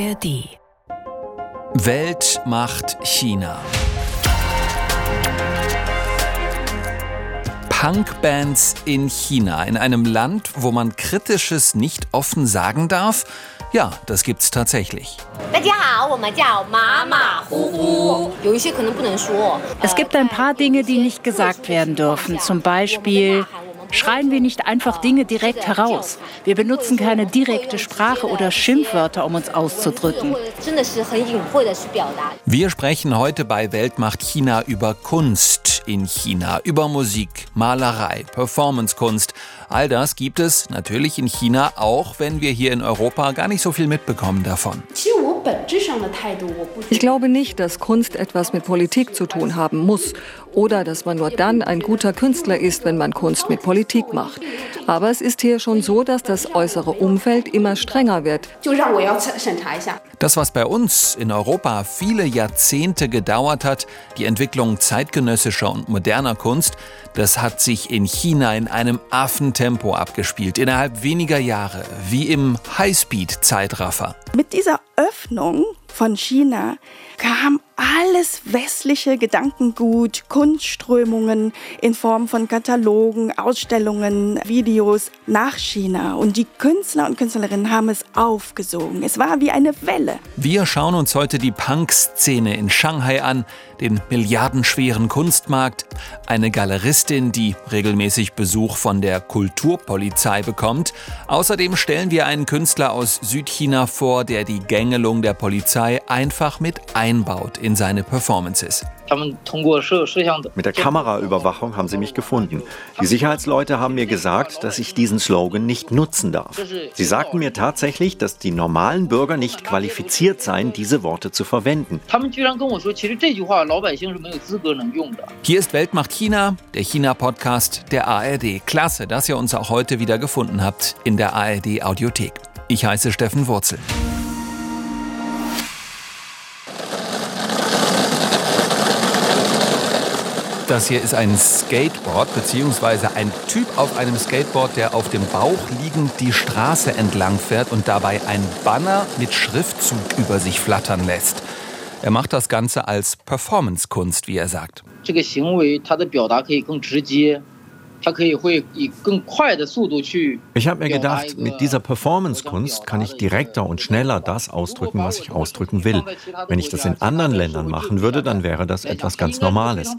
ARD. Welt macht China. Punkbands in China, in einem Land, wo man Kritisches nicht offen sagen darf? Ja, das gibt's tatsächlich. Es gibt ein paar Dinge, die nicht gesagt werden dürfen. Zum Beispiel schreien wir nicht einfach Dinge direkt heraus. Wir benutzen keine direkte Sprache oder Schimpfwörter, um uns auszudrücken. Wir sprechen heute bei Weltmacht China über Kunst in China, über Musik, Malerei, Performancekunst. All das gibt es natürlich in China, auch wenn wir hier in Europa gar nicht so viel mitbekommen davon. Ich glaube nicht, dass Kunst etwas mit Politik zu tun haben muss oder dass man nur dann ein guter Künstler ist, wenn man Kunst mit Politik macht. Aber es ist hier schon so, dass das äußere Umfeld immer strenger wird. Das, was bei uns in Europa viele Jahrzehnte gedauert hat, die Entwicklung zeitgenössischer und moderner Kunst, das hat sich in China in einem Affentempo abgespielt, innerhalb weniger Jahre, wie im Highspeed-Zeitraffer. Mit dieser Öffnung von China kam alles westliche Gedankengut, Kunstströmungen in Form von Katalogen, Ausstellungen, Videos nach China. Und die Künstler und Künstlerinnen haben es aufgesogen. Es war wie eine Welle. Wir schauen uns heute die Punk-Szene in Shanghai an, den milliardenschweren Kunstmarkt, eine Galeristin, die regelmäßig Besuch von der Kulturpolizei bekommt. Außerdem stellen wir einen Künstler aus Südchina vor, der die Gängelung der Polizei einfach mit einbaut in seine Performances. Mit der Kameraüberwachung haben sie mich gefunden. Die Sicherheitsleute haben mir gesagt, dass ich diesen Slogan nicht nutzen darf. Sie sagten mir tatsächlich, dass die normalen Bürger nicht qualifiziert seien, diese Worte zu verwenden. Hier ist Weltmacht China, der China-Podcast der ARD. Klasse, dass ihr uns auch heute wieder gefunden habt in der ARD Audiothek. Ich heiße Steffen Wurzel. Das hier ist ein Skateboard, beziehungsweise ein Typ auf einem Skateboard, der auf dem Bauch liegend die Straße entlang fährt und dabei ein Banner mit Schriftzug über sich flattern lässt. Er macht das Ganze als Performancekunst, wie er sagt. Ich habe mir gedacht, mit dieser Performance-Kunst kann ich direkter und schneller das ausdrücken, was ich ausdrücken will. Wenn ich das in anderen Ländern machen würde, dann wäre das etwas ganz Normales.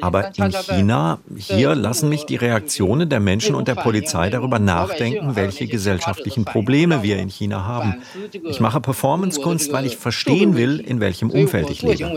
Aber in China, hier lassen mich die Reaktionen der Menschen und der Polizei darüber nachdenken, welche gesellschaftlichen Probleme wir in China haben. Ich mache Performance-Kunst, weil ich verstehen will, in welchem Umfeld ich lebe.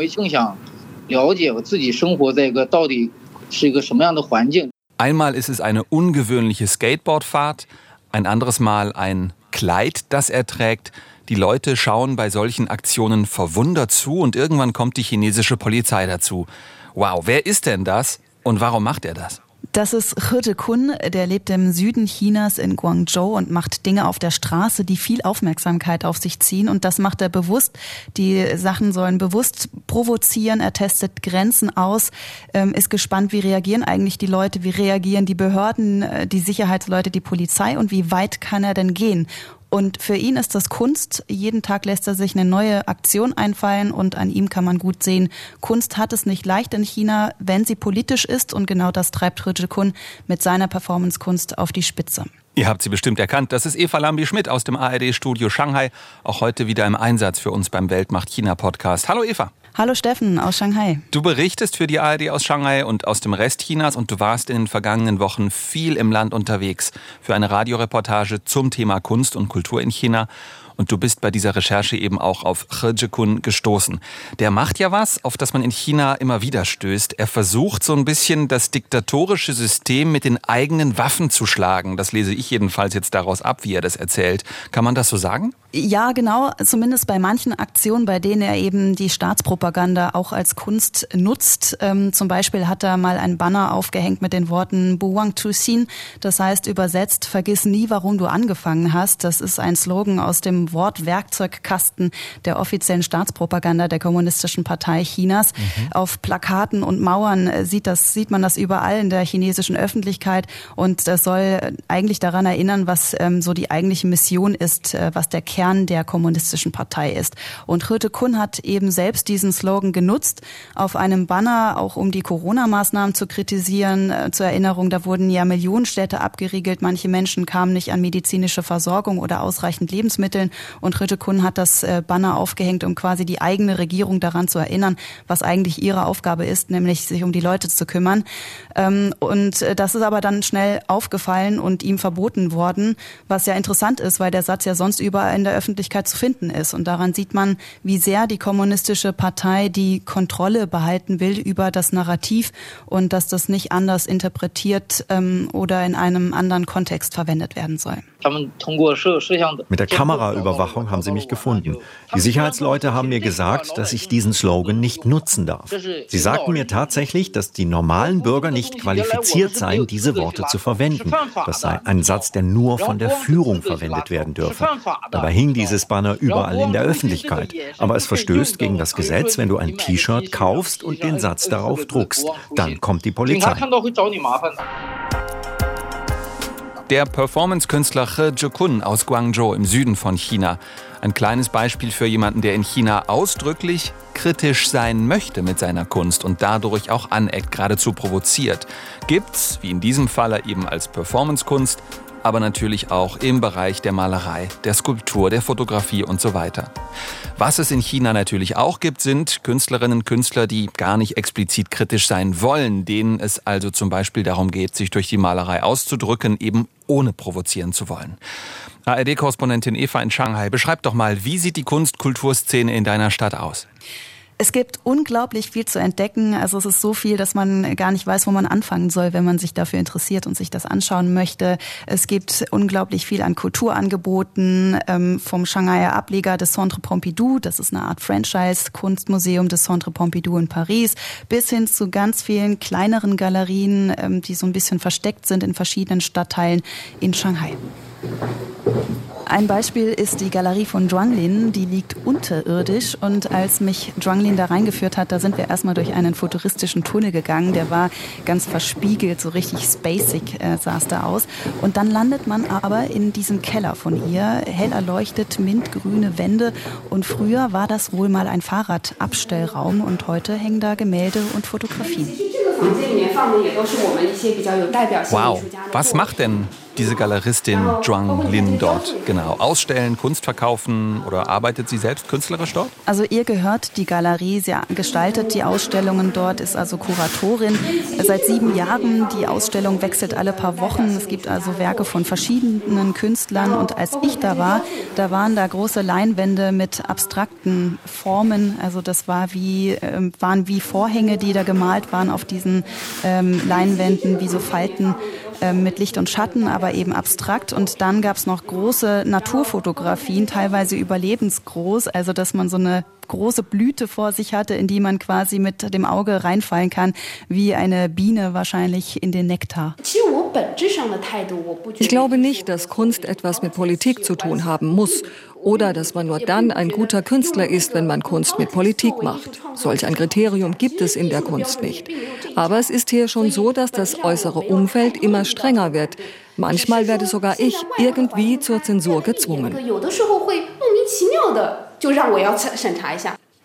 Einmal ist es eine ungewöhnliche Skateboardfahrt, ein anderes Mal ein Kleid, das er trägt. Die Leute schauen bei solchen Aktionen verwundert zu und irgendwann kommt die chinesische Polizei dazu. Wow, wer ist denn das und warum macht er das? Das ist Hirte Kun, der lebt im Süden Chinas in Guangzhou und macht Dinge auf der Straße, die viel Aufmerksamkeit auf sich ziehen. Und das macht er bewusst. Die Sachen sollen bewusst provozieren. Er testet Grenzen aus, ähm, ist gespannt, wie reagieren eigentlich die Leute, wie reagieren die Behörden, äh, die Sicherheitsleute, die Polizei und wie weit kann er denn gehen. Und für ihn ist das Kunst. Jeden Tag lässt er sich eine neue Aktion einfallen und an ihm kann man gut sehen, Kunst hat es nicht leicht in China, wenn sie politisch ist und genau das treibt Ritchie Kun mit seiner Performancekunst auf die Spitze. Ihr habt sie bestimmt erkannt. Das ist Eva Lambi-Schmidt aus dem ARD-Studio Shanghai. Auch heute wieder im Einsatz für uns beim Weltmacht China-Podcast. Hallo Eva. Hallo Steffen aus Shanghai. Du berichtest für die ARD aus Shanghai und aus dem Rest Chinas und du warst in den vergangenen Wochen viel im Land unterwegs für eine Radioreportage zum Thema Kunst und Kultur in China. Und du bist bei dieser Recherche eben auch auf He Kun gestoßen. Der macht ja was, auf das man in China immer wieder stößt. Er versucht so ein bisschen das diktatorische System mit den eigenen Waffen zu schlagen. Das lese ich jedenfalls jetzt daraus ab, wie er das erzählt. Kann man das so sagen? Ja, genau. Zumindest bei manchen Aktionen, bei denen er eben die Staatspropaganda auch als Kunst nutzt. Ähm, zum Beispiel hat er mal ein Banner aufgehängt mit den Worten Buwang Tu Xin. Das heißt übersetzt, vergiss nie, warum du angefangen hast. Das ist ein Slogan aus dem Wortwerkzeugkasten der offiziellen Staatspropaganda der Kommunistischen Partei Chinas. Mhm. Auf Plakaten und Mauern sieht, das, sieht man das überall in der chinesischen Öffentlichkeit. Und das soll eigentlich daran erinnern, was ähm, so die eigentliche Mission ist, äh, was der Kern Kern der kommunistischen Partei ist. Und Hirte Kun hat eben selbst diesen Slogan genutzt auf einem Banner, auch um die Corona-Maßnahmen zu kritisieren. Äh, zur Erinnerung, da wurden ja Millionenstädte abgeriegelt. Manche Menschen kamen nicht an medizinische Versorgung oder ausreichend Lebensmitteln. Und Hirte Kun hat das äh, Banner aufgehängt, um quasi die eigene Regierung daran zu erinnern, was eigentlich ihre Aufgabe ist, nämlich sich um die Leute zu kümmern. Ähm, und äh, das ist aber dann schnell aufgefallen und ihm verboten worden, was ja interessant ist, weil der Satz ja sonst überall in der Öffentlichkeit zu finden ist. Und daran sieht man, wie sehr die kommunistische Partei die Kontrolle behalten will über das Narrativ und dass das nicht anders interpretiert ähm, oder in einem anderen Kontext verwendet werden soll. Mit der Kameraüberwachung haben sie mich gefunden. Die Sicherheitsleute haben mir gesagt, dass ich diesen Slogan nicht nutzen darf. Sie sagten mir tatsächlich, dass die normalen Bürger nicht qualifiziert seien, diese Worte zu verwenden. Das sei ein Satz, der nur von der Führung verwendet werden dürfe. Dabei hing dieses Banner überall in der Öffentlichkeit. Aber es verstößt gegen das Gesetz, wenn du ein T-Shirt kaufst und den Satz darauf druckst. Dann kommt die Polizei. Der Performance-Künstler He Jikun aus Guangzhou im Süden von China. Ein kleines Beispiel für jemanden, der in China ausdrücklich kritisch sein möchte mit seiner Kunst und dadurch auch aneckt, geradezu provoziert. Gibt's, wie in diesem Falle eben als Performance-Kunst, aber natürlich auch im Bereich der Malerei, der Skulptur, der Fotografie und so weiter. Was es in China natürlich auch gibt, sind Künstlerinnen und Künstler, die gar nicht explizit kritisch sein wollen, denen es also zum Beispiel darum geht, sich durch die Malerei auszudrücken, eben ohne provozieren zu wollen. ARD-Korrespondentin Eva in Shanghai, beschreib doch mal, wie sieht die Kunst-Kulturszene in deiner Stadt aus? Es gibt unglaublich viel zu entdecken. Also es ist so viel, dass man gar nicht weiß, wo man anfangen soll, wenn man sich dafür interessiert und sich das anschauen möchte. Es gibt unglaublich viel an Kulturangeboten ähm, vom Shanghaier Ableger des Centre Pompidou. Das ist eine Art Franchise-Kunstmuseum des Centre Pompidou in Paris, bis hin zu ganz vielen kleineren Galerien, ähm, die so ein bisschen versteckt sind in verschiedenen Stadtteilen in Shanghai. Ein Beispiel ist die Galerie von Zhuanglin, die liegt unterirdisch. Und als mich Zhuanglin da reingeführt hat, da sind wir erstmal durch einen futuristischen Tunnel gegangen, der war ganz verspiegelt, so richtig spacig äh, sah es da aus. Und dann landet man aber in diesem Keller von ihr, hell erleuchtet, mintgrüne Wände. Und früher war das wohl mal ein Fahrradabstellraum. Und heute hängen da Gemälde und Fotografien. Wow, was macht denn diese Galeristin Zhuang Lin dort genau? Ausstellen, Kunst verkaufen oder arbeitet sie selbst künstlerisch dort? Also ihr gehört die Galerie, sie gestaltet die Ausstellungen dort, ist also Kuratorin. Seit sieben Jahren, die Ausstellung wechselt alle paar Wochen. Es gibt also Werke von verschiedenen Künstlern und als ich da war, da waren da große Leinwände mit abstrakten Formen. Also das war wie, äh, waren wie Vorhänge, die da gemalt waren auf diesen ähm, Leinwänden, wie so Falten ähm, mit Licht und Schatten, aber eben abstrakt. Und dann gab es noch große Naturfotografien, teilweise überlebensgroß, also dass man so eine große Blüte vor sich hatte, in die man quasi mit dem Auge reinfallen kann, wie eine Biene wahrscheinlich in den Nektar. Ich glaube nicht, dass Kunst etwas mit Politik zu tun haben muss oder dass man nur dann ein guter Künstler ist, wenn man Kunst mit Politik macht. Solch ein Kriterium gibt es in der Kunst nicht. Aber es ist hier schon so, dass das äußere Umfeld immer strenger wird. Manchmal werde sogar ich irgendwie zur Zensur gezwungen.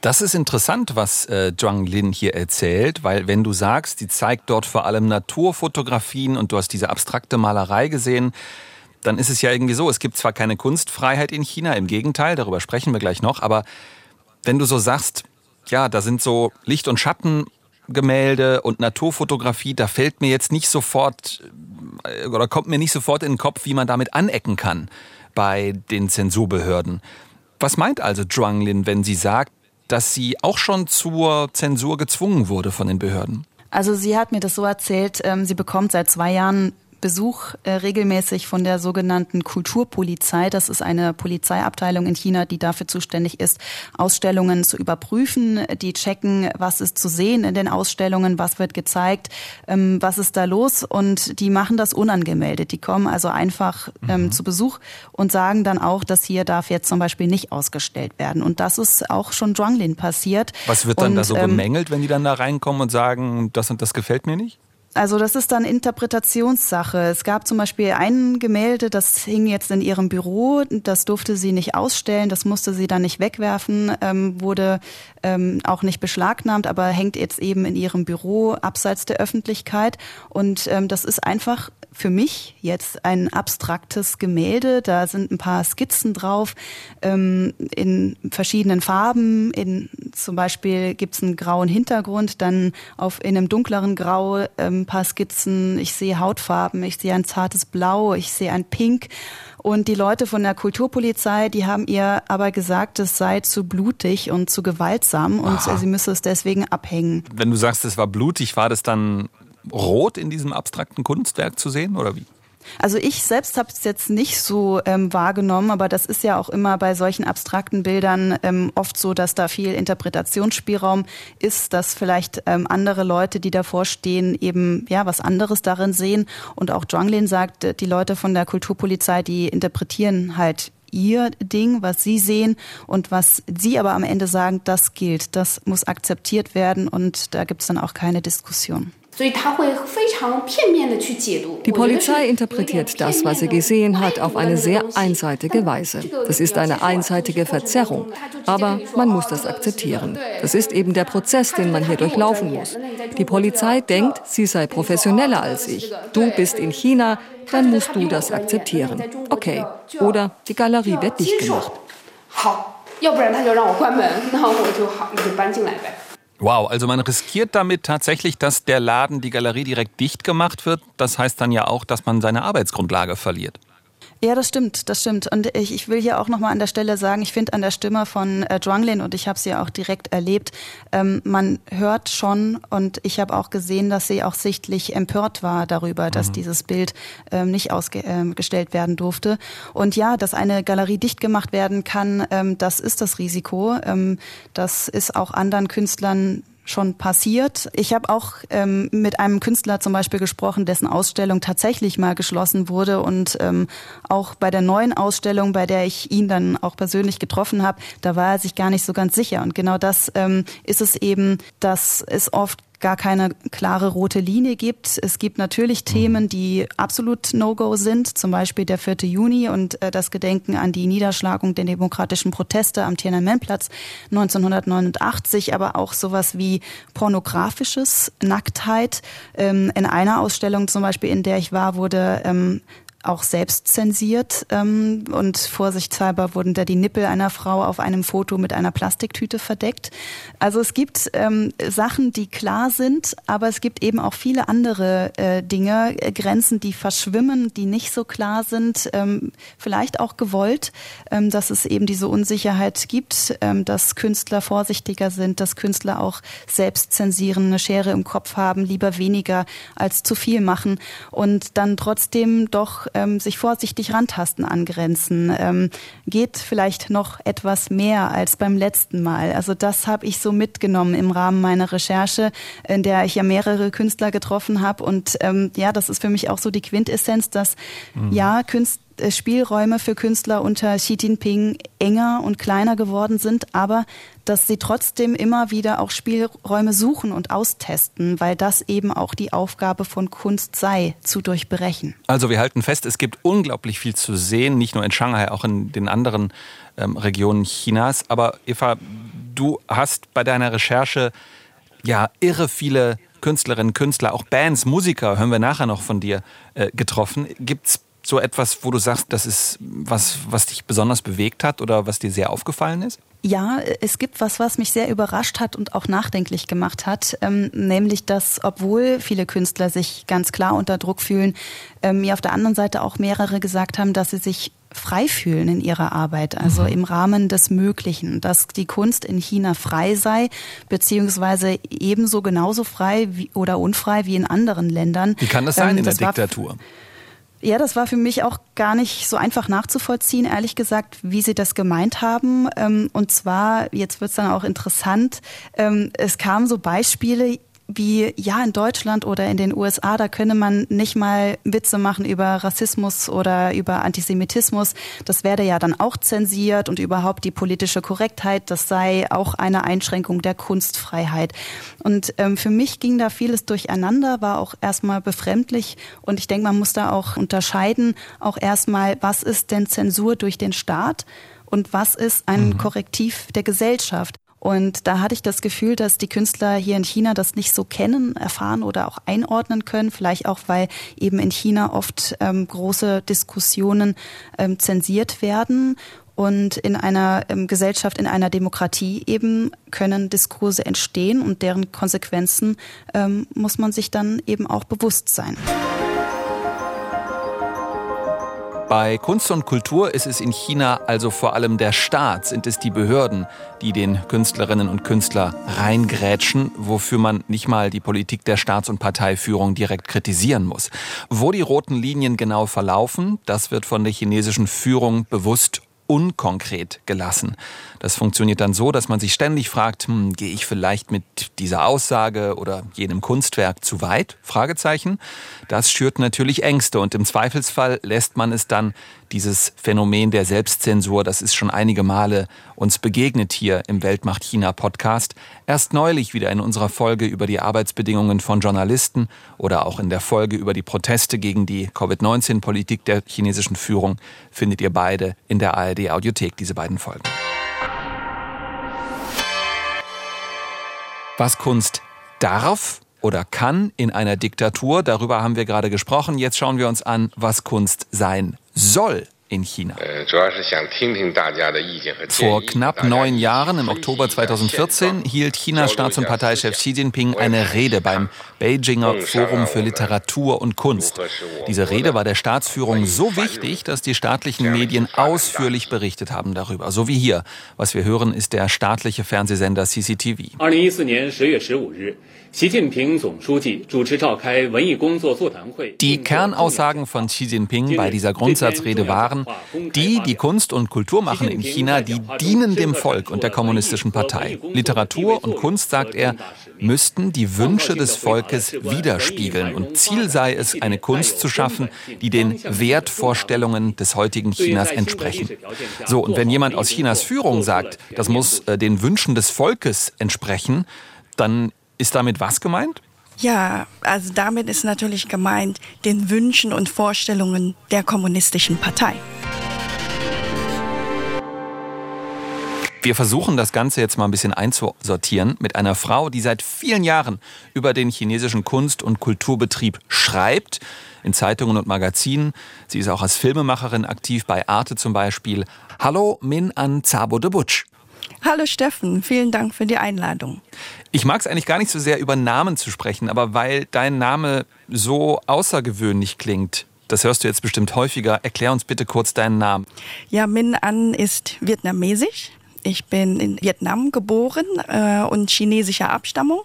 Das ist interessant, was äh, Zhuang Lin hier erzählt, weil wenn du sagst, die zeigt dort vor allem Naturfotografien und du hast diese abstrakte Malerei gesehen, dann ist es ja irgendwie so, es gibt zwar keine Kunstfreiheit in China, im Gegenteil, darüber sprechen wir gleich noch, aber wenn du so sagst, ja, da sind so Licht- und Schattengemälde und Naturfotografie, da fällt mir jetzt nicht sofort äh, oder kommt mir nicht sofort in den Kopf, wie man damit anecken kann bei den Zensurbehörden. Was meint also Zhuang Lin, wenn sie sagt, dass sie auch schon zur Zensur gezwungen wurde von den Behörden? Also sie hat mir das so erzählt, ähm, sie bekommt seit zwei Jahren Besuch äh, regelmäßig von der sogenannten Kulturpolizei. Das ist eine Polizeiabteilung in China, die dafür zuständig ist, Ausstellungen zu überprüfen. Die checken, was ist zu sehen in den Ausstellungen, was wird gezeigt, ähm, was ist da los. Und die machen das unangemeldet. Die kommen also einfach ähm, mhm. zu Besuch und sagen dann auch, dass hier darf jetzt zum Beispiel nicht ausgestellt werden. Und das ist auch schon Zhuanglin passiert. Was wird dann und, da so ähm, bemängelt, wenn die dann da reinkommen und sagen, das und das gefällt mir nicht? Also das ist dann Interpretationssache. Es gab zum Beispiel ein Gemälde, das hing jetzt in ihrem Büro, das durfte sie nicht ausstellen, das musste sie dann nicht wegwerfen, ähm, wurde ähm, auch nicht beschlagnahmt, aber hängt jetzt eben in ihrem Büro abseits der Öffentlichkeit. Und ähm, das ist einfach für mich jetzt ein abstraktes Gemälde. Da sind ein paar Skizzen drauf ähm, in verschiedenen Farben. In, zum Beispiel gibt's einen grauen Hintergrund, dann auf in einem dunkleren Grau ähm, ein paar Skizzen. Ich sehe Hautfarben, ich sehe ein zartes Blau, ich sehe ein Pink. Und die Leute von der Kulturpolizei, die haben ihr aber gesagt, es sei zu blutig und zu gewaltsam und Aha. sie müsse es deswegen abhängen. Wenn du sagst, es war blutig, war das dann rot in diesem abstrakten Kunstwerk zu sehen oder wie? Also ich selbst habe es jetzt nicht so ähm, wahrgenommen, aber das ist ja auch immer bei solchen abstrakten Bildern ähm, oft so, dass da viel Interpretationsspielraum ist, dass vielleicht ähm, andere Leute, die davor stehen, eben ja was anderes darin sehen. Und auch Zhuanglin sagt, die Leute von der Kulturpolizei, die interpretieren halt ihr Ding, was sie sehen und was sie aber am Ende sagen, das gilt, das muss akzeptiert werden und da gibt es dann auch keine Diskussion. Die Polizei interpretiert das, was sie gesehen hat, auf eine sehr einseitige Weise. Das ist eine einseitige Verzerrung. Aber man muss das akzeptieren. Das ist eben der Prozess, den man hier durchlaufen muss. Die Polizei denkt, sie sei professioneller als ich. Du bist in China, dann musst du das akzeptieren. Okay. Oder die Galerie wird dicht gemacht. 好，要不然他就让我关门，那我就好，你就搬进来呗。 Wow, also man riskiert damit tatsächlich, dass der Laden, die Galerie direkt dicht gemacht wird. Das heißt dann ja auch, dass man seine Arbeitsgrundlage verliert. Ja, das stimmt, das stimmt. Und ich, ich will hier auch nochmal an der Stelle sagen, ich finde an der Stimme von äh, Drunglin, und ich habe sie ja auch direkt erlebt, ähm, man hört schon, und ich habe auch gesehen, dass sie auch sichtlich empört war darüber, dass mhm. dieses Bild ähm, nicht ausgestellt ähm, werden durfte. Und ja, dass eine Galerie dicht gemacht werden kann, ähm, das ist das Risiko. Ähm, das ist auch anderen Künstlern schon passiert. Ich habe auch ähm, mit einem Künstler zum Beispiel gesprochen, dessen Ausstellung tatsächlich mal geschlossen wurde und ähm, auch bei der neuen Ausstellung, bei der ich ihn dann auch persönlich getroffen habe, da war er sich gar nicht so ganz sicher. Und genau das ähm, ist es eben, dass es oft gar keine klare rote Linie gibt. Es gibt natürlich mhm. Themen, die absolut No-Go sind, zum Beispiel der 4. Juni und äh, das Gedenken an die Niederschlagung der demokratischen Proteste am Tiananmenplatz 1989, aber auch sowas wie pornografisches Nacktheit. Ähm, in einer Ausstellung zum Beispiel, in der ich war, wurde ähm, auch selbst zensiert ähm, und vorsichtshalber wurden da die Nippel einer Frau auf einem Foto mit einer Plastiktüte verdeckt. Also es gibt ähm, Sachen, die klar sind, aber es gibt eben auch viele andere äh, Dinge, äh, Grenzen, die verschwimmen, die nicht so klar sind, ähm, vielleicht auch gewollt, ähm, dass es eben diese Unsicherheit gibt, ähm, dass Künstler vorsichtiger sind, dass Künstler auch selbst zensieren, eine Schere im Kopf haben, lieber weniger als zu viel machen und dann trotzdem doch ähm, sich vorsichtig rantasten an Grenzen. Ähm, geht vielleicht noch etwas mehr als beim letzten Mal. Also das habe ich so mitgenommen im Rahmen meiner Recherche, in der ich ja mehrere Künstler getroffen habe. Und ähm, ja, das ist für mich auch so die Quintessenz, dass mhm. ja, Künstler Spielräume für Künstler unter Xi Jinping enger und kleiner geworden sind, aber dass sie trotzdem immer wieder auch Spielräume suchen und austesten, weil das eben auch die Aufgabe von Kunst sei, zu durchbrechen. Also wir halten fest, es gibt unglaublich viel zu sehen, nicht nur in Shanghai, auch in den anderen ähm, Regionen Chinas. Aber Eva, du hast bei deiner Recherche ja irre viele Künstlerinnen, Künstler, auch Bands, Musiker, hören wir nachher noch von dir, äh, getroffen. Gibt es so etwas, wo du sagst, das ist was, was dich besonders bewegt hat oder was dir sehr aufgefallen ist? Ja, es gibt was, was mich sehr überrascht hat und auch nachdenklich gemacht hat, ähm, nämlich dass, obwohl viele Künstler sich ganz klar unter Druck fühlen, ähm, mir auf der anderen Seite auch mehrere gesagt haben, dass sie sich frei fühlen in ihrer Arbeit, also mhm. im Rahmen des Möglichen, dass die Kunst in China frei sei, beziehungsweise ebenso genauso frei wie, oder unfrei wie in anderen Ländern. Wie kann das sein ähm, in der Diktatur? Ja, das war für mich auch gar nicht so einfach nachzuvollziehen, ehrlich gesagt, wie sie das gemeint haben. Ähm, und zwar, jetzt wird es dann auch interessant, ähm, es kamen so Beispiele, wie ja in Deutschland oder in den USA, da könne man nicht mal Witze machen über Rassismus oder über Antisemitismus. Das werde ja dann auch zensiert und überhaupt die politische Korrektheit, das sei auch eine Einschränkung der Kunstfreiheit. Und ähm, für mich ging da vieles durcheinander, war auch erstmal befremdlich und ich denke, man muss da auch unterscheiden, auch erstmal, was ist denn Zensur durch den Staat? und was ist ein mhm. Korrektiv der Gesellschaft. Und da hatte ich das Gefühl, dass die Künstler hier in China das nicht so kennen, erfahren oder auch einordnen können. Vielleicht auch, weil eben in China oft ähm, große Diskussionen ähm, zensiert werden. Und in einer ähm, Gesellschaft, in einer Demokratie eben können Diskurse entstehen und deren Konsequenzen ähm, muss man sich dann eben auch bewusst sein. Bei Kunst und Kultur ist es in China also vor allem der Staat, sind es die Behörden, die den Künstlerinnen und Künstler reingrätschen, wofür man nicht mal die Politik der Staats- und Parteiführung direkt kritisieren muss. Wo die roten Linien genau verlaufen, das wird von der chinesischen Führung bewusst unkonkret gelassen. Das funktioniert dann so, dass man sich ständig fragt, hm, gehe ich vielleicht mit dieser Aussage oder jenem Kunstwerk zu weit? Fragezeichen. Das schürt natürlich Ängste und im Zweifelsfall lässt man es dann dieses Phänomen der Selbstzensur, das ist schon einige Male uns begegnet hier im Weltmacht China Podcast. Erst neulich wieder in unserer Folge über die Arbeitsbedingungen von Journalisten oder auch in der Folge über die Proteste gegen die Covid-19-Politik der chinesischen Führung findet ihr beide in der ARD Audiothek, diese beiden Folgen. Was Kunst darf oder kann in einer Diktatur, darüber haben wir gerade gesprochen. Jetzt schauen wir uns an, was Kunst sein soll in China. Vor knapp neun Jahren, im Oktober 2014, hielt Chinas Staats- und Parteichef Xi Jinping eine Rede beim Beijinger Forum für Literatur und Kunst. Diese Rede war der Staatsführung so wichtig, dass die staatlichen Medien ausführlich berichtet haben darüber. So wie hier. Was wir hören, ist der staatliche Fernsehsender CCTV. Die Kernaussagen von Xi Jinping bei dieser Grundsatzrede waren, die, die Kunst und Kultur machen in China, die dienen dem Volk und der kommunistischen Partei. Literatur und Kunst, sagt er, müssten die Wünsche des Volkes widerspiegeln. Und Ziel sei es, eine Kunst zu schaffen, die den Wertvorstellungen des heutigen Chinas entsprechen. So, und wenn jemand aus Chinas Führung sagt, das muss äh, den Wünschen des Volkes entsprechen, dann ist damit was gemeint? Ja, also damit ist natürlich gemeint den Wünschen und Vorstellungen der kommunistischen Partei. Wir versuchen das Ganze jetzt mal ein bisschen einzusortieren mit einer Frau, die seit vielen Jahren über den chinesischen Kunst- und Kulturbetrieb schreibt, in Zeitungen und Magazinen. Sie ist auch als Filmemacherin aktiv, bei Arte zum Beispiel. Hallo Min An Zabo de Butch. Hallo Steffen, vielen Dank für die Einladung. Ich mag es eigentlich gar nicht so sehr über Namen zu sprechen, aber weil dein Name so außergewöhnlich klingt, das hörst du jetzt bestimmt häufiger. Erklär uns bitte kurz deinen Namen. Ja, Min An ist vietnamesisch. Ich bin in Vietnam geboren äh, und chinesischer Abstammung.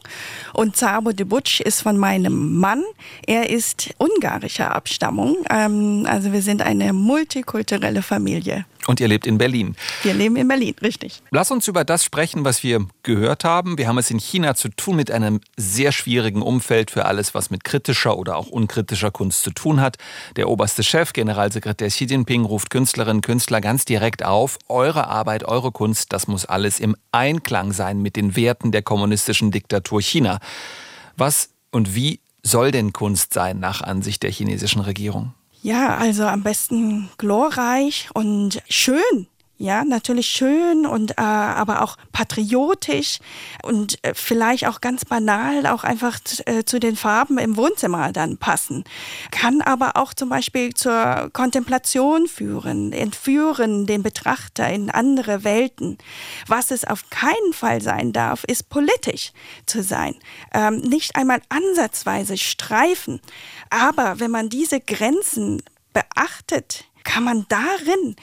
Und Zabo de Butch ist von meinem Mann. Er ist ungarischer Abstammung. Ähm, also wir sind eine multikulturelle Familie. Und ihr lebt in Berlin. Wir leben in Berlin, richtig. Lass uns über das sprechen, was wir gehört haben. Wir haben es in China zu tun mit einem sehr schwierigen Umfeld für alles, was mit kritischer oder auch unkritischer Kunst zu tun hat. Der oberste Chef, Generalsekretär Xi Jinping, ruft Künstlerinnen und Künstler ganz direkt auf, eure Arbeit, eure Kunst, das muss alles im Einklang sein mit den Werten der kommunistischen Diktatur China. Was und wie soll denn Kunst sein nach Ansicht der chinesischen Regierung? Ja, also am besten glorreich und schön. Ja, natürlich schön und äh, aber auch patriotisch und äh, vielleicht auch ganz banal auch einfach äh, zu den Farben im Wohnzimmer dann passen. Kann aber auch zum Beispiel zur Kontemplation führen, entführen den Betrachter in andere Welten. Was es auf keinen Fall sein darf, ist politisch zu sein. Ähm, nicht einmal ansatzweise streifen. Aber wenn man diese Grenzen beachtet, kann man darin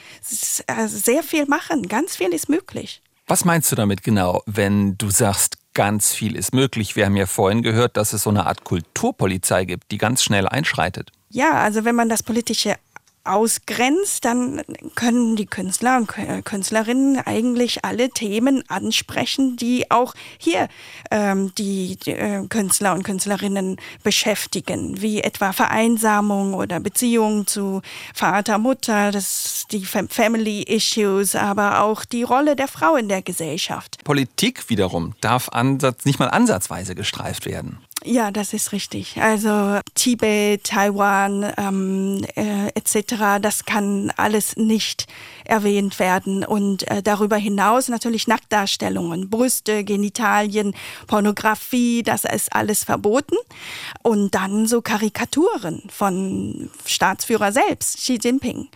äh, sehr viel machen. Ganz viel ist möglich. Was meinst du damit genau, wenn du sagst, ganz viel ist möglich? Wir haben ja vorhin gehört, dass es so eine Art Kulturpolizei gibt, die ganz schnell einschreitet. Ja, also wenn man das politische ausgrenzt, dann können die Künstler und Künstlerinnen eigentlich alle Themen ansprechen, die auch hier ähm, die, die äh, Künstler und Künstlerinnen beschäftigen, wie etwa Vereinsamung oder Beziehung zu Vater, Mutter, das die Family Issues, aber auch die Rolle der Frau in der Gesellschaft. Politik wiederum darf ansatz, nicht mal ansatzweise gestreift werden. Ja, das ist richtig. Also Tibet, Taiwan ähm, äh, etc., das kann alles nicht erwähnt werden. Und äh, darüber hinaus natürlich Nacktdarstellungen, Brüste, Genitalien, Pornografie, das ist alles verboten. Und dann so Karikaturen von Staatsführer selbst, Xi Jinping.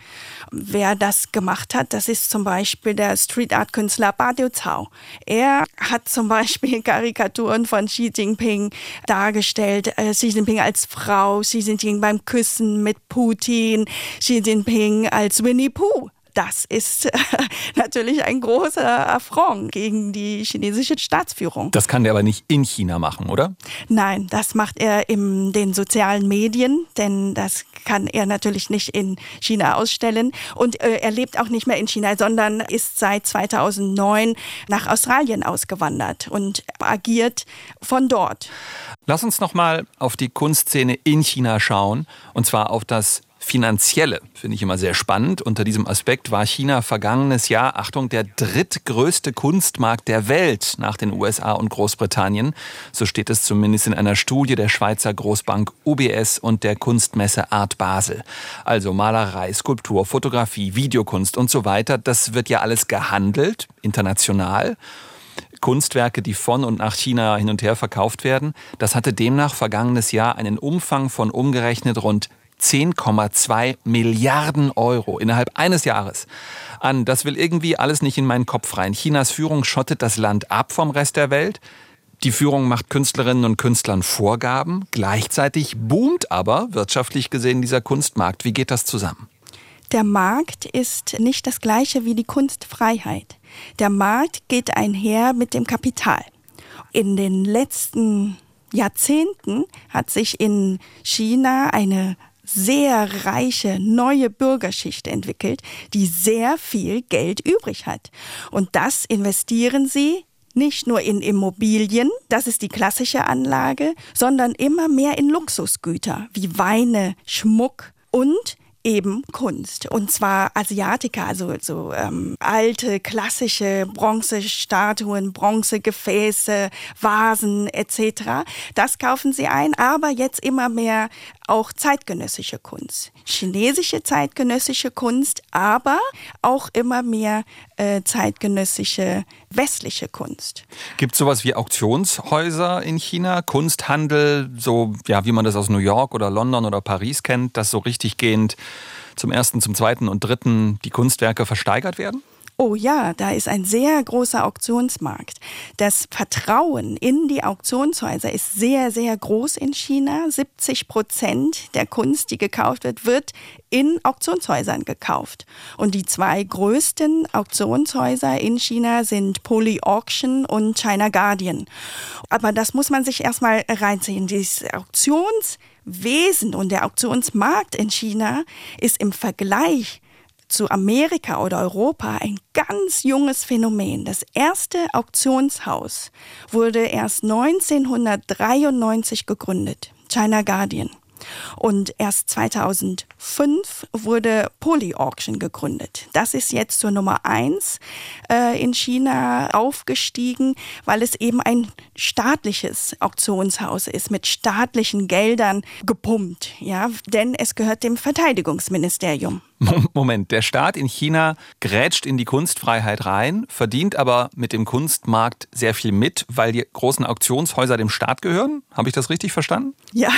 Wer das gemacht hat, das ist zum Beispiel der Street Art Künstler Ba Cao. Er hat zum Beispiel Karikaturen von Xi Jinping dargestellt. Äh, Xi Jinping als Frau, Xi Jinping beim Küssen mit Putin, Xi Jinping als Winnie Pooh das ist natürlich ein großer Affront gegen die chinesische Staatsführung. Das kann der aber nicht in China machen, oder? Nein, das macht er in den sozialen Medien, denn das kann er natürlich nicht in China ausstellen. Und äh, er lebt auch nicht mehr in China, sondern ist seit 2009 nach Australien ausgewandert und agiert von dort. Lass uns noch mal auf die Kunstszene in China schauen, und zwar auf das Finanzielle finde ich immer sehr spannend. Unter diesem Aspekt war China vergangenes Jahr, Achtung, der drittgrößte Kunstmarkt der Welt nach den USA und Großbritannien. So steht es zumindest in einer Studie der Schweizer Großbank UBS und der Kunstmesse Art Basel. Also Malerei, Skulptur, Fotografie, Videokunst und so weiter. Das wird ja alles gehandelt, international. Kunstwerke, die von und nach China hin und her verkauft werden. Das hatte demnach vergangenes Jahr einen Umfang von umgerechnet rund 10,2 Milliarden Euro innerhalb eines Jahres an. Das will irgendwie alles nicht in meinen Kopf rein. Chinas Führung schottet das Land ab vom Rest der Welt. Die Führung macht Künstlerinnen und Künstlern Vorgaben. Gleichzeitig boomt aber wirtschaftlich gesehen dieser Kunstmarkt. Wie geht das zusammen? Der Markt ist nicht das gleiche wie die Kunstfreiheit. Der Markt geht einher mit dem Kapital. In den letzten Jahrzehnten hat sich in China eine sehr reiche neue Bürgerschicht entwickelt, die sehr viel Geld übrig hat. Und das investieren sie nicht nur in Immobilien, das ist die klassische Anlage, sondern immer mehr in Luxusgüter wie Weine, Schmuck und eben Kunst. Und zwar Asiatika, also so ähm, alte, klassische Bronzestatuen, Bronzegefäße, Vasen etc. Das kaufen sie ein, aber jetzt immer mehr auch zeitgenössische Kunst. Chinesische zeitgenössische Kunst, aber auch immer mehr äh, zeitgenössische westliche Kunst. Gibt es sowas wie Auktionshäuser in China, Kunsthandel, so ja, wie man das aus New York oder London oder Paris kennt, dass so richtig gehend zum ersten, zum zweiten und dritten die Kunstwerke versteigert werden? Oh ja, da ist ein sehr großer Auktionsmarkt. Das Vertrauen in die Auktionshäuser ist sehr, sehr groß in China. 70 Prozent der Kunst, die gekauft wird, wird in Auktionshäusern gekauft. Und die zwei größten Auktionshäuser in China sind Poly Auction und China Guardian. Aber das muss man sich erstmal reinziehen. Dieses Auktionswesen und der Auktionsmarkt in China ist im Vergleich zu Amerika oder Europa ein ganz junges Phänomen. Das erste Auktionshaus wurde erst 1993 gegründet, China Guardian. Und erst 2005 wurde Poly Auction gegründet. Das ist jetzt zur Nummer eins äh, in China aufgestiegen, weil es eben ein staatliches Auktionshaus ist, mit staatlichen Geldern gepumpt. Ja, denn es gehört dem Verteidigungsministerium. Moment, der Staat in China grätscht in die Kunstfreiheit rein, verdient aber mit dem Kunstmarkt sehr viel mit, weil die großen Auktionshäuser dem Staat gehören. Habe ich das richtig verstanden? Ja.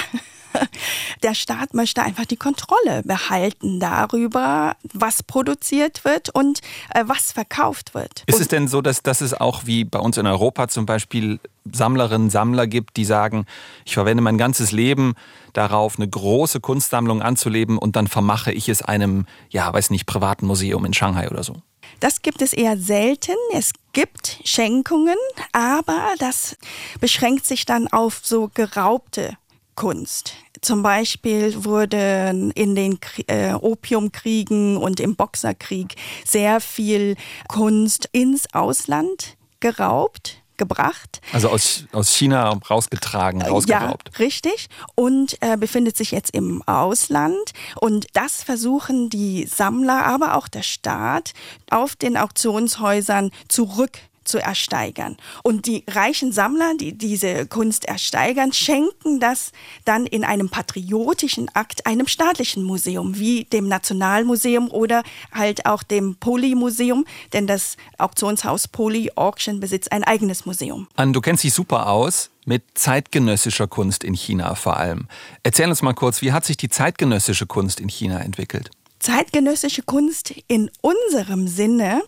Der Staat möchte einfach die Kontrolle behalten darüber, was produziert wird und äh, was verkauft wird. Ist es denn so, dass, dass es auch wie bei uns in Europa zum Beispiel Sammlerinnen, Sammler gibt, die sagen, ich verwende mein ganzes Leben darauf, eine große Kunstsammlung anzuleben und dann vermache ich es einem, ja, weiß nicht, privaten Museum in Shanghai oder so? Das gibt es eher selten. Es gibt Schenkungen, aber das beschränkt sich dann auf so geraubte Kunst. Zum Beispiel wurde in den äh, Opiumkriegen und im Boxerkrieg sehr viel Kunst ins Ausland geraubt gebracht. Also aus, aus China rausgetragen, rausgeraubt. Ja, richtig. Und äh, befindet sich jetzt im Ausland. Und das versuchen die Sammler, aber auch der Staat auf den Auktionshäusern zurück zu ersteigern. Und die reichen Sammler, die diese Kunst ersteigern, schenken das dann in einem patriotischen Akt einem staatlichen Museum, wie dem Nationalmuseum oder halt auch dem Poly-Museum, denn das Auktionshaus Poly Auction besitzt ein eigenes Museum. An, du kennst dich super aus mit zeitgenössischer Kunst in China vor allem. Erzähl uns mal kurz, wie hat sich die zeitgenössische Kunst in China entwickelt? Zeitgenössische Kunst in unserem Sinne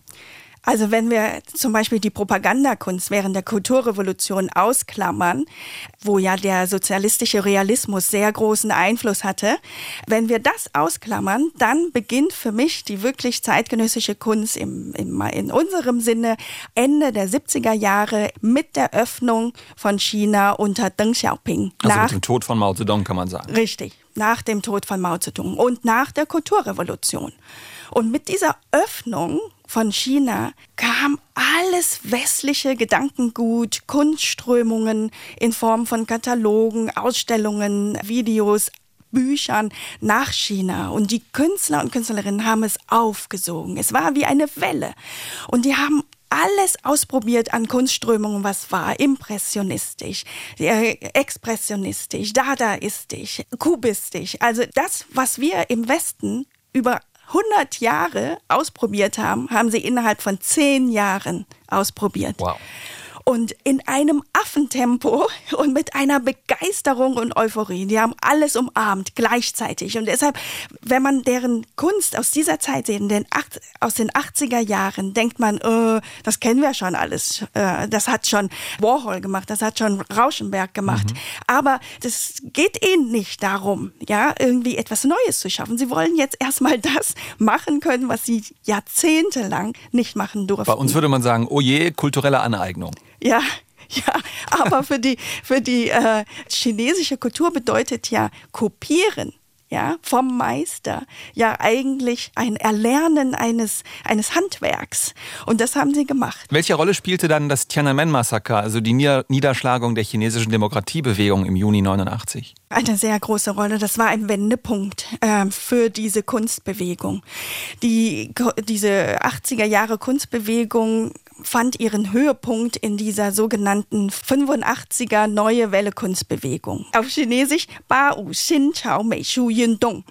also wenn wir zum Beispiel die Propagandakunst während der Kulturrevolution ausklammern, wo ja der sozialistische Realismus sehr großen Einfluss hatte, wenn wir das ausklammern, dann beginnt für mich die wirklich zeitgenössische Kunst im, im, in unserem Sinne Ende der 70er Jahre mit der Öffnung von China unter Deng Xiaoping. Also nach, mit dem Tod von Mao Zedong kann man sagen. Richtig, nach dem Tod von Mao Zedong und nach der Kulturrevolution. Und mit dieser Öffnung von China kam alles westliche Gedankengut, Kunstströmungen in Form von Katalogen, Ausstellungen, Videos, Büchern nach China und die Künstler und Künstlerinnen haben es aufgesogen. Es war wie eine Welle und die haben alles ausprobiert an Kunstströmungen, was war impressionistisch, äh, expressionistisch, dadaistisch, kubistisch. Also das, was wir im Westen über 100 Jahre ausprobiert haben, haben sie innerhalb von 10 Jahren ausprobiert. Wow und in einem Affentempo und mit einer Begeisterung und Euphorie. Die haben alles umarmt gleichzeitig. Und deshalb, wenn man deren Kunst aus dieser Zeit sieht, den aus den 80er Jahren, denkt man, äh, das kennen wir schon alles. Äh, das hat schon Warhol gemacht, das hat schon Rauschenberg gemacht. Mhm. Aber das geht ihnen nicht darum, ja, irgendwie etwas Neues zu schaffen. Sie wollen jetzt erstmal das machen können, was sie jahrzehntelang nicht machen durften. Bei uns würde man sagen, oh je, kulturelle Aneignung. Ja, ja, aber für die, für die äh, chinesische Kultur bedeutet ja kopieren ja, vom Meister, ja eigentlich ein Erlernen eines, eines Handwerks. Und das haben sie gemacht. Welche Rolle spielte dann das Tiananmen-Massaker, also die Niederschlagung der chinesischen Demokratiebewegung im Juni 89? Eine sehr große Rolle. Das war ein Wendepunkt äh, für diese Kunstbewegung. Die, diese 80er Jahre Kunstbewegung fand ihren Höhepunkt in dieser sogenannten 85er Neue Welle Kunstbewegung. Auf Chinesisch Ba Wu Xin Chao Mei Shu Yun Dong.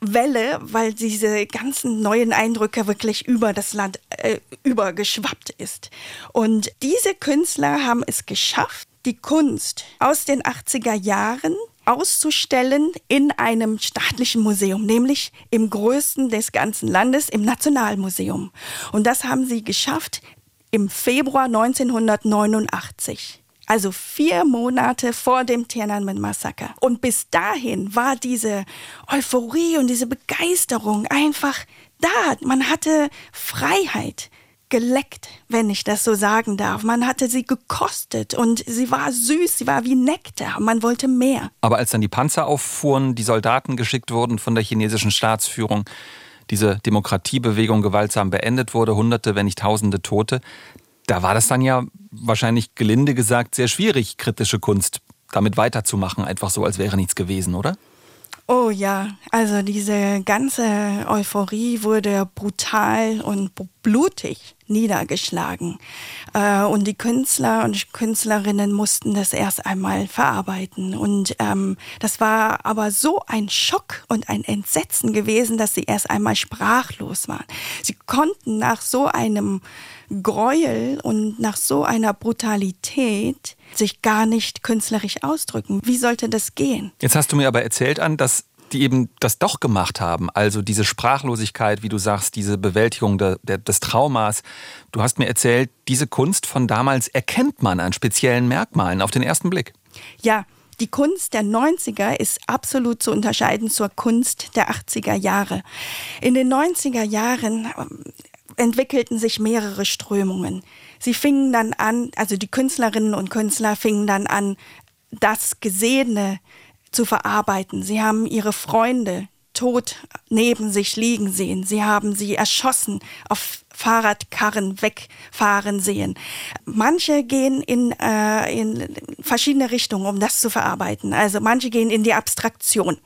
Welle, weil diese ganzen neuen Eindrücke wirklich über das Land äh, übergeschwappt ist. Und diese Künstler haben es geschafft, die Kunst aus den 80er Jahren auszustellen in einem staatlichen Museum, nämlich im größten des ganzen Landes, im Nationalmuseum. Und das haben sie geschafft im Februar 1989. Also vier Monate vor dem Tiananmen-Massaker. Und bis dahin war diese Euphorie und diese Begeisterung einfach da. Man hatte Freiheit geleckt, wenn ich das so sagen darf. Man hatte sie gekostet und sie war süß, sie war wie Nektar. Man wollte mehr. Aber als dann die Panzer auffuhren, die Soldaten geschickt wurden von der chinesischen Staatsführung, diese Demokratiebewegung gewaltsam beendet wurde, Hunderte, wenn nicht Tausende Tote, da war das dann ja wahrscheinlich gelinde gesagt sehr schwierig, kritische Kunst damit weiterzumachen, einfach so, als wäre nichts gewesen, oder? Oh ja, also diese ganze Euphorie wurde brutal und blutig niedergeschlagen. Äh, und die Künstler und Künstlerinnen mussten das erst einmal verarbeiten. Und ähm, das war aber so ein Schock und ein Entsetzen gewesen, dass sie erst einmal sprachlos waren. Sie konnten nach so einem Gräuel und nach so einer Brutalität sich gar nicht künstlerisch ausdrücken. Wie sollte das gehen? Jetzt hast du mir aber erzählt an, dass die eben das doch gemacht haben. Also diese Sprachlosigkeit, wie du sagst, diese Bewältigung der, der, des Traumas. Du hast mir erzählt, diese Kunst von damals erkennt man an speziellen Merkmalen auf den ersten Blick. Ja, die Kunst der 90er ist absolut zu unterscheiden zur Kunst der 80er Jahre. In den 90er Jahren ähm, entwickelten sich mehrere Strömungen. Sie fingen dann an, also die Künstlerinnen und Künstler fingen dann an, das Gesehene zu verarbeiten. Sie haben ihre Freunde tot neben sich liegen sehen. Sie haben sie erschossen, auf Fahrradkarren wegfahren sehen. Manche gehen in, äh, in verschiedene Richtungen, um das zu verarbeiten. Also manche gehen in die Abstraktion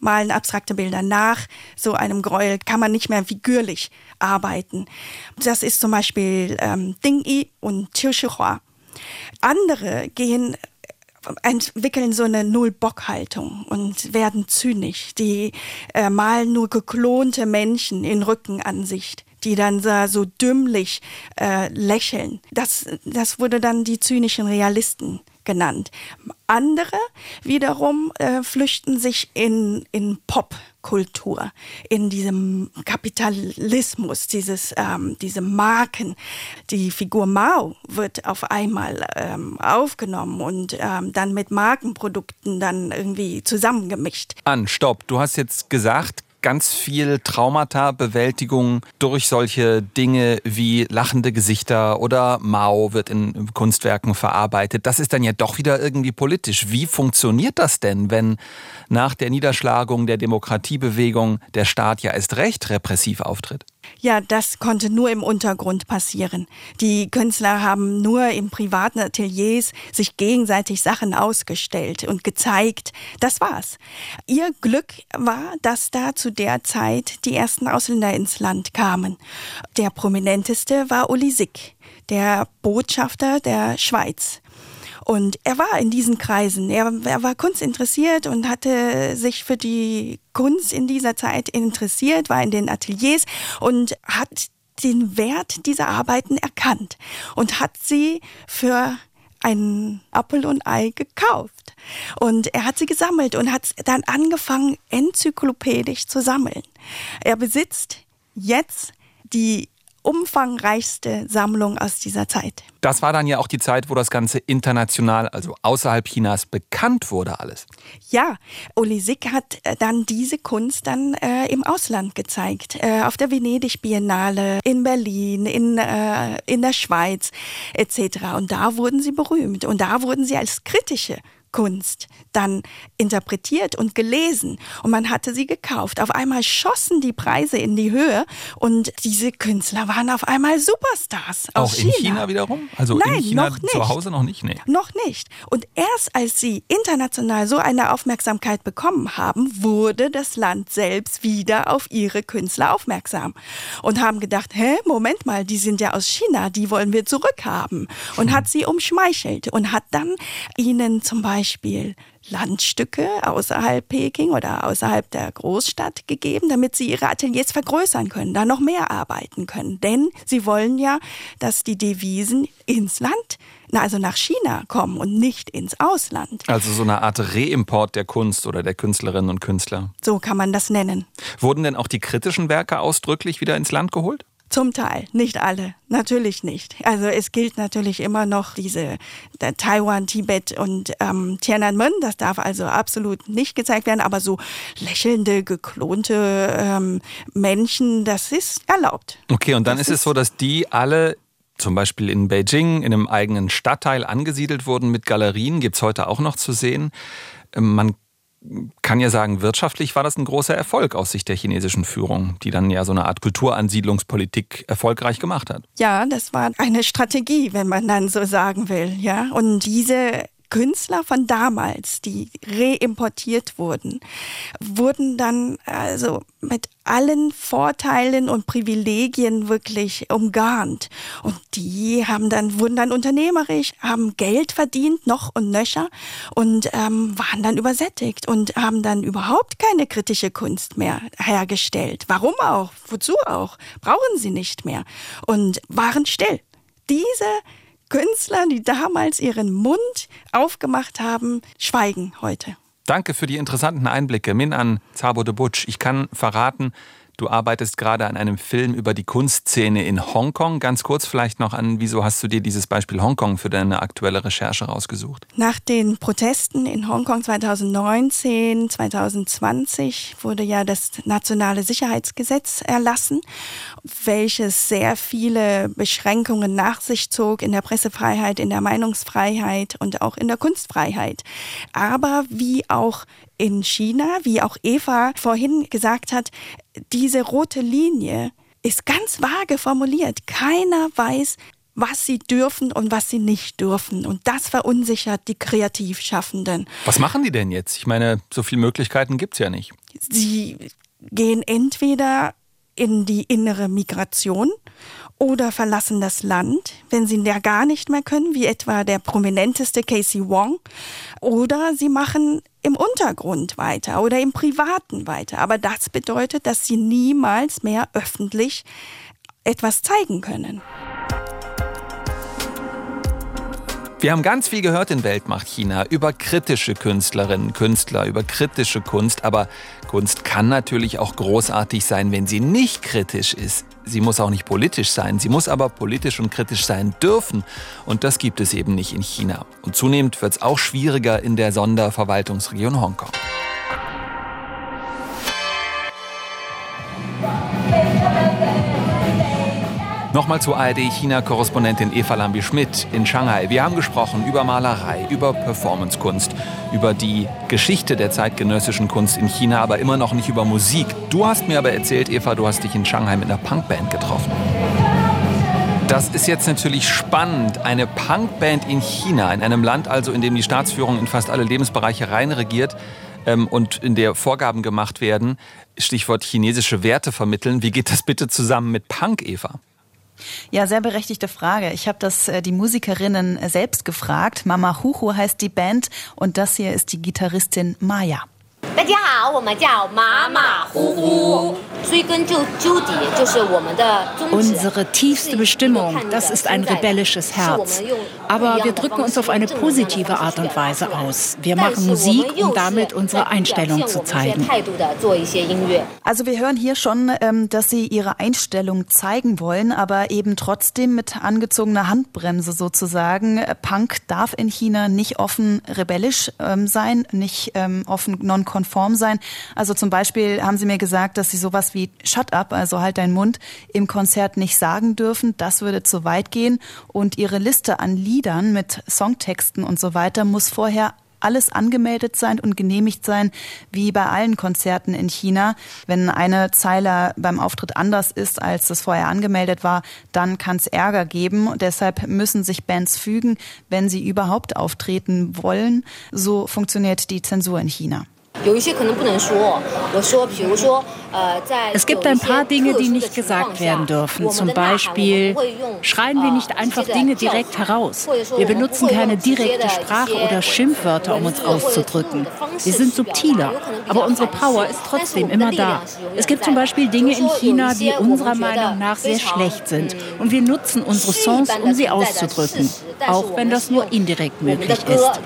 malen abstrakte Bilder nach. So einem Gräuel kann man nicht mehr figürlich arbeiten. Das ist zum Beispiel ähm, Ding Yi und Qiu Shihua. Andere gehen entwickeln so eine Null-Bock-Haltung und werden zynisch. Die äh, malen nur geklonte Menschen in Rückenansicht die dann so, so dümmlich äh, lächeln. Das, das wurde dann die zynischen Realisten genannt. Andere wiederum äh, flüchten sich in, in Popkultur, in diesem Kapitalismus, dieses, ähm, diese Marken. Die Figur Mao wird auf einmal ähm, aufgenommen und ähm, dann mit Markenprodukten dann irgendwie zusammengemischt. An, stopp. Du hast jetzt gesagt, ganz viel Traumata-Bewältigung durch solche Dinge wie lachende Gesichter oder Mao wird in Kunstwerken verarbeitet. Das ist dann ja doch wieder irgendwie politisch. Wie funktioniert das denn, wenn nach der Niederschlagung der Demokratiebewegung der Staat ja erst recht repressiv auftritt? Ja, das konnte nur im Untergrund passieren. Die Künstler haben nur in privaten Ateliers sich gegenseitig Sachen ausgestellt und gezeigt. Das war's. Ihr Glück war, dass da zu der Zeit die ersten Ausländer ins Land kamen. Der prominenteste war Uli Sick, der Botschafter der Schweiz. Und er war in diesen Kreisen. Er, er, war kunstinteressiert und hatte sich für die Kunst in dieser Zeit interessiert, war in den Ateliers und hat den Wert dieser Arbeiten erkannt und hat sie für ein Apfel und Ei gekauft. Und er hat sie gesammelt und hat dann angefangen, enzyklopädisch zu sammeln. Er besitzt jetzt die umfangreichste Sammlung aus dieser Zeit. Das war dann ja auch die Zeit, wo das Ganze international, also außerhalb Chinas, bekannt wurde alles. Ja, Uli Sick hat äh, dann diese Kunst dann äh, im Ausland gezeigt. Äh, auf der Venedig Biennale, in Berlin, in, äh, in der Schweiz etc. Und da wurden sie berühmt. Und da wurden sie als kritische Kunst dann interpretiert und gelesen und man hatte sie gekauft. Auf einmal schossen die Preise in die Höhe und diese Künstler waren auf einmal Superstars. Auch in China. China wiederum? Also Nein, in China noch nicht. zu Hause noch nicht? Nee. Noch nicht. Und erst als sie international so eine Aufmerksamkeit bekommen haben, wurde das Land selbst wieder auf ihre Künstler aufmerksam und haben gedacht, hä, Moment mal, die sind ja aus China, die wollen wir zurückhaben und hm. hat sie umschmeichelt und hat dann ihnen zum Beispiel Beispiel Landstücke außerhalb Peking oder außerhalb der Großstadt gegeben, damit sie ihre Ateliers vergrößern können, da noch mehr arbeiten können. Denn sie wollen ja, dass die Devisen ins Land, also nach China kommen und nicht ins Ausland. Also so eine Art Reimport der Kunst oder der Künstlerinnen und Künstler. So kann man das nennen. Wurden denn auch die kritischen Werke ausdrücklich wieder ins Land geholt? Zum Teil, nicht alle, natürlich nicht. Also es gilt natürlich immer noch diese Taiwan, Tibet und ähm, Tiananmen. Das darf also absolut nicht gezeigt werden. Aber so lächelnde, geklonte ähm, Menschen, das ist erlaubt. Okay, und dann das ist es so, dass die alle zum Beispiel in Beijing in einem eigenen Stadtteil angesiedelt wurden mit Galerien, gibt's heute auch noch zu sehen. Ähm, man kann ja sagen, wirtschaftlich war das ein großer Erfolg aus Sicht der chinesischen Führung, die dann ja so eine Art Kulturansiedlungspolitik erfolgreich gemacht hat. Ja, das war eine Strategie, wenn man dann so sagen will, ja. Und diese Künstler von damals, die reimportiert wurden, wurden dann also mit allen Vorteilen und Privilegien wirklich umgarnt. Und die haben dann, wurden dann unternehmerisch, haben Geld verdient, noch und nöcher, und ähm, waren dann übersättigt und haben dann überhaupt keine kritische Kunst mehr hergestellt. Warum auch? Wozu auch? Brauchen sie nicht mehr. Und waren still. Diese Künstler, die damals ihren Mund aufgemacht haben, schweigen heute. Danke für die interessanten Einblicke. Min an Zabo de Butsch. Ich kann verraten, Du arbeitest gerade an einem Film über die Kunstszene in Hongkong. Ganz kurz vielleicht noch an, wieso hast du dir dieses Beispiel Hongkong für deine aktuelle Recherche rausgesucht? Nach den Protesten in Hongkong 2019, 2020 wurde ja das nationale Sicherheitsgesetz erlassen, welches sehr viele Beschränkungen nach sich zog in der Pressefreiheit, in der Meinungsfreiheit und auch in der Kunstfreiheit. Aber wie auch in China, wie auch Eva vorhin gesagt hat, diese rote Linie ist ganz vage formuliert. Keiner weiß, was sie dürfen und was sie nicht dürfen. Und das verunsichert die Kreativschaffenden. Was machen die denn jetzt? Ich meine, so viele Möglichkeiten gibt es ja nicht. Sie gehen entweder in die innere Migration oder verlassen das Land, wenn sie ja gar nicht mehr können, wie etwa der prominenteste Casey Wong, oder sie machen im Untergrund weiter oder im Privaten weiter. Aber das bedeutet, dass sie niemals mehr öffentlich etwas zeigen können. Wir haben ganz viel gehört in Weltmacht China über kritische Künstlerinnen, Künstler, über kritische Kunst, aber Kunst kann natürlich auch großartig sein, wenn sie nicht kritisch ist. Sie muss auch nicht politisch sein, sie muss aber politisch und kritisch sein dürfen. Und das gibt es eben nicht in China. Und zunehmend wird es auch schwieriger in der Sonderverwaltungsregion Hongkong. Nochmal zur ARD-China-Korrespondentin Eva Lambi-Schmidt in Shanghai. Wir haben gesprochen über Malerei, über Performancekunst, über die Geschichte der zeitgenössischen Kunst in China, aber immer noch nicht über Musik. Du hast mir aber erzählt, Eva, du hast dich in Shanghai mit einer Punkband getroffen. Das ist jetzt natürlich spannend. Eine Punkband in China, in einem Land also, in dem die Staatsführung in fast alle Lebensbereiche reinregiert ähm, und in der Vorgaben gemacht werden. Stichwort chinesische Werte vermitteln. Wie geht das bitte zusammen mit Punk, Eva? Ja, sehr berechtigte Frage. Ich habe das äh, die Musikerinnen äh, selbst gefragt. Mama Huhu heißt die Band und das hier ist die Gitarristin Maya. 大家好，我们叫马马虎虎。追根究究底，就是我们的宗旨。Unsere tiefste Bestimmung, das ist ein rebellisches Herz. Aber wir drücken uns auf eine positive Art und Weise aus. Wir machen Musik, um damit unsere Einstellung zu zeigen. Also wir hören hier schon, ähm, dass Sie Ihre Einstellung zeigen wollen, aber eben trotzdem mit angezogener Handbremse sozusagen. Punk darf in China nicht offen rebellisch ähm, sein, nicht ähm, offen non-konform konform sein. Also zum Beispiel haben Sie mir gesagt, dass Sie sowas wie Shut up, also halt deinen Mund, im Konzert nicht sagen dürfen. Das würde zu weit gehen. Und Ihre Liste an Liedern mit Songtexten und so weiter muss vorher alles angemeldet sein und genehmigt sein, wie bei allen Konzerten in China. Wenn eine Zeile beim Auftritt anders ist, als es vorher angemeldet war, dann kann es Ärger geben. Deshalb müssen sich Bands fügen, wenn sie überhaupt auftreten wollen. So funktioniert die Zensur in China. Es gibt ein paar Dinge, die nicht gesagt werden dürfen. Zum Beispiel schreien wir nicht einfach Dinge direkt heraus. Wir benutzen keine direkte Sprache oder Schimpfwörter, um uns auszudrücken. Wir sind subtiler, aber unsere Power ist trotzdem immer da. Es gibt zum Beispiel Dinge in China, die unserer Meinung nach sehr schlecht sind. Und wir nutzen unsere Songs, um sie auszudrücken, auch wenn das nur indirekt möglich ist.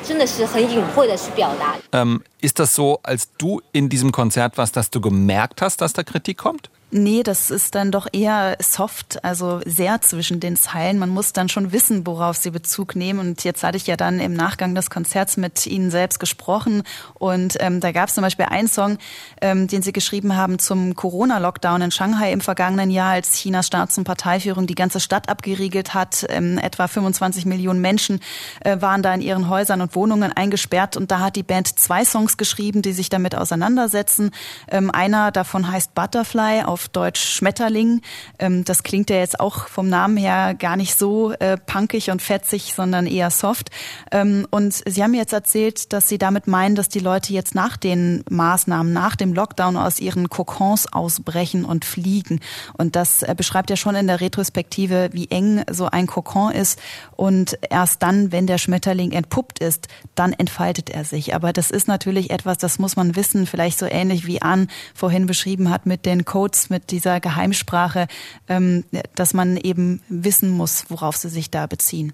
Ähm, ist das so, als du in diesem Konzert warst, dass du gemerkt hast, dass da Kritik kommt? Nee, das ist dann doch eher soft, also sehr zwischen den Zeilen. Man muss dann schon wissen, worauf sie Bezug nehmen. Und jetzt hatte ich ja dann im Nachgang des Konzerts mit ihnen selbst gesprochen. Und ähm, da gab es zum Beispiel einen Song, ähm, den sie geschrieben haben zum Corona-Lockdown in Shanghai im vergangenen Jahr, als Chinas Staats- und Parteiführung die ganze Stadt abgeriegelt hat. Ähm, etwa 25 Millionen Menschen äh, waren da in ihren Häusern und Wohnungen eingesperrt. Und da hat die Band zwei Songs geschrieben, die sich damit auseinandersetzen. Ähm, einer davon heißt Butterfly auf auf Deutsch Schmetterling. Ähm, das klingt ja jetzt auch vom Namen her gar nicht so äh, punkig und fetzig, sondern eher soft. Ähm, und Sie haben jetzt erzählt, dass Sie damit meinen, dass die Leute jetzt nach den Maßnahmen, nach dem Lockdown aus ihren Kokons ausbrechen und fliegen. Und das äh, beschreibt ja schon in der Retrospektive, wie eng so ein Kokon ist. Und erst dann, wenn der Schmetterling entpuppt ist, dann entfaltet er sich. Aber das ist natürlich etwas, das muss man wissen, vielleicht so ähnlich wie Anne vorhin beschrieben hat mit den Codes mit dieser Geheimsprache, ähm, dass man eben wissen muss, worauf sie sich da beziehen.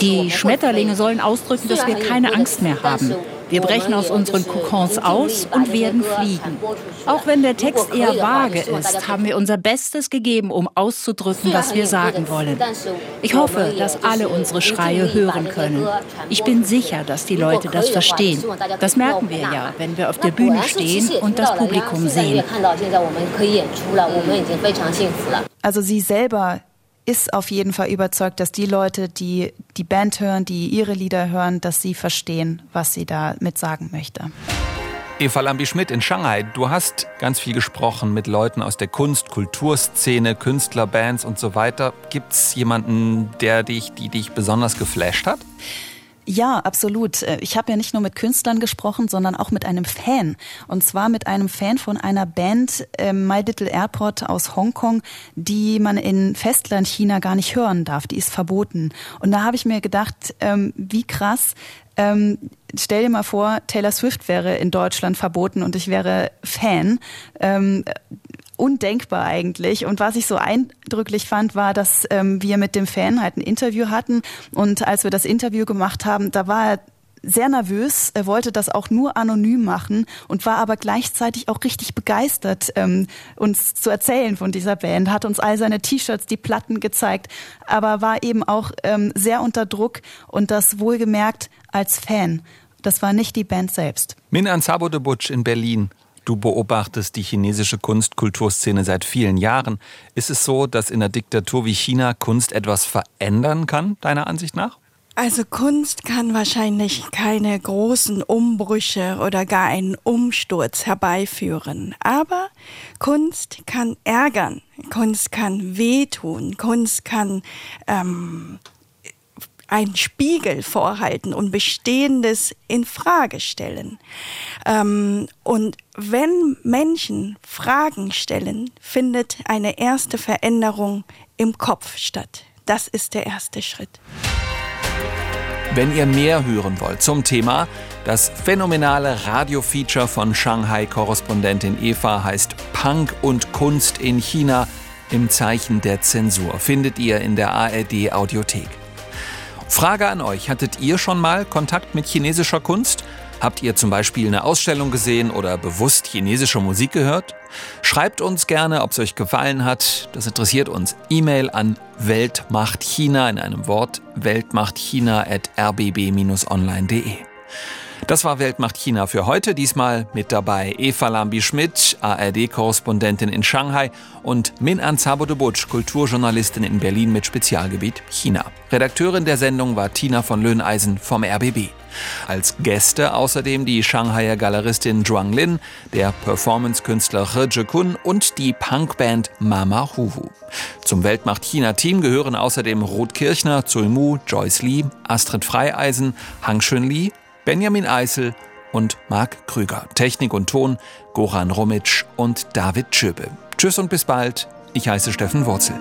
Die Schmetterlinge sollen ausdrücken, dass wir keine Angst mehr haben. Wir brechen aus unseren Kokons aus und werden fliegen. Auch wenn der Text eher vage ist, haben wir unser Bestes gegeben, um auszudrücken, was wir sagen wollen. Ich hoffe, dass alle unsere Schreie hören können. Ich bin sicher, dass die Leute das verstehen. Das merken wir ja, wenn wir auf der Bühne stehen und das Publikum sehen. Also sie selber ist auf jeden Fall überzeugt, dass die Leute, die die Band hören, die ihre Lieder hören, dass sie verstehen, was sie damit sagen möchte. Eva Lambi-Schmidt in Shanghai, du hast ganz viel gesprochen mit Leuten aus der Kunst-, Kulturszene, Künstler, Bands und so weiter. Gibt es jemanden, der dich, die dich besonders geflasht hat? Ja, absolut. Äh, ich habe ja nicht nur mit Künstlern gesprochen, sondern auch mit einem Fan. Und zwar mit einem Fan von einer Band äh, My Little Airport aus Hongkong, die man in Festland China gar nicht hören darf. Die ist verboten. Und da habe ich mir gedacht, ähm, wie krass. Ähm, stell dir mal vor, Taylor Swift wäre in Deutschland verboten und ich wäre Fan. Ähm, undenkbar eigentlich. Und was ich so eindrücklich fand, war, dass ähm, wir mit dem Fan halt ein Interview hatten. Und als wir das Interview gemacht haben, da war er sehr nervös. Er wollte das auch nur anonym machen und war aber gleichzeitig auch richtig begeistert, ähm, uns zu erzählen von dieser Band. Hat uns all seine T-Shirts, die Platten gezeigt, aber war eben auch ähm, sehr unter Druck und das wohlgemerkt als Fan. Das war nicht die Band selbst. Min Ansabo de Butch in Berlin Du beobachtest die chinesische Kunst-Kulturszene seit vielen Jahren. Ist es so, dass in einer Diktatur wie China Kunst etwas verändern kann, deiner Ansicht nach? Also Kunst kann wahrscheinlich keine großen Umbrüche oder gar einen Umsturz herbeiführen. Aber Kunst kann ärgern, Kunst kann wehtun, Kunst kann ähm, einen Spiegel vorhalten und Bestehendes in Frage stellen. Ähm, und wenn Menschen Fragen stellen, findet eine erste Veränderung im Kopf statt. Das ist der erste Schritt. Wenn ihr mehr hören wollt zum Thema, das phänomenale Radio-Feature von Shanghai-Korrespondentin Eva heißt Punk und Kunst in China im Zeichen der Zensur, findet ihr in der ARD Audiothek. Frage an euch, hattet ihr schon mal Kontakt mit chinesischer Kunst? Habt ihr zum Beispiel eine Ausstellung gesehen oder bewusst chinesische Musik gehört? Schreibt uns gerne, ob es euch gefallen hat. Das interessiert uns. E-Mail an Weltmachtchina in einem Wort weltmachtchina at rbb-online.de. Das war Weltmacht China für heute. Diesmal mit dabei Eva Lambi-Schmidt, ARD-Korrespondentin in Shanghai und Min Ansabo de Butsch, Kulturjournalistin in Berlin mit Spezialgebiet China. Redakteurin der Sendung war Tina von Löhneisen vom RBB. Als Gäste außerdem die Shanghaier Galeristin Zhuang Lin, der Performance-Künstler He Jekun und die Punkband Mama Huhu. Zum Weltmacht China-Team gehören außerdem Ruth Kirchner, Zul Mu, Joyce Lee, Astrid Freieisen, Hang Shun Li, Benjamin Eisel und Marc Krüger. Technik und Ton Goran Romitsch und David Schöbe. Tschüss und bis bald. Ich heiße Steffen Wurzel.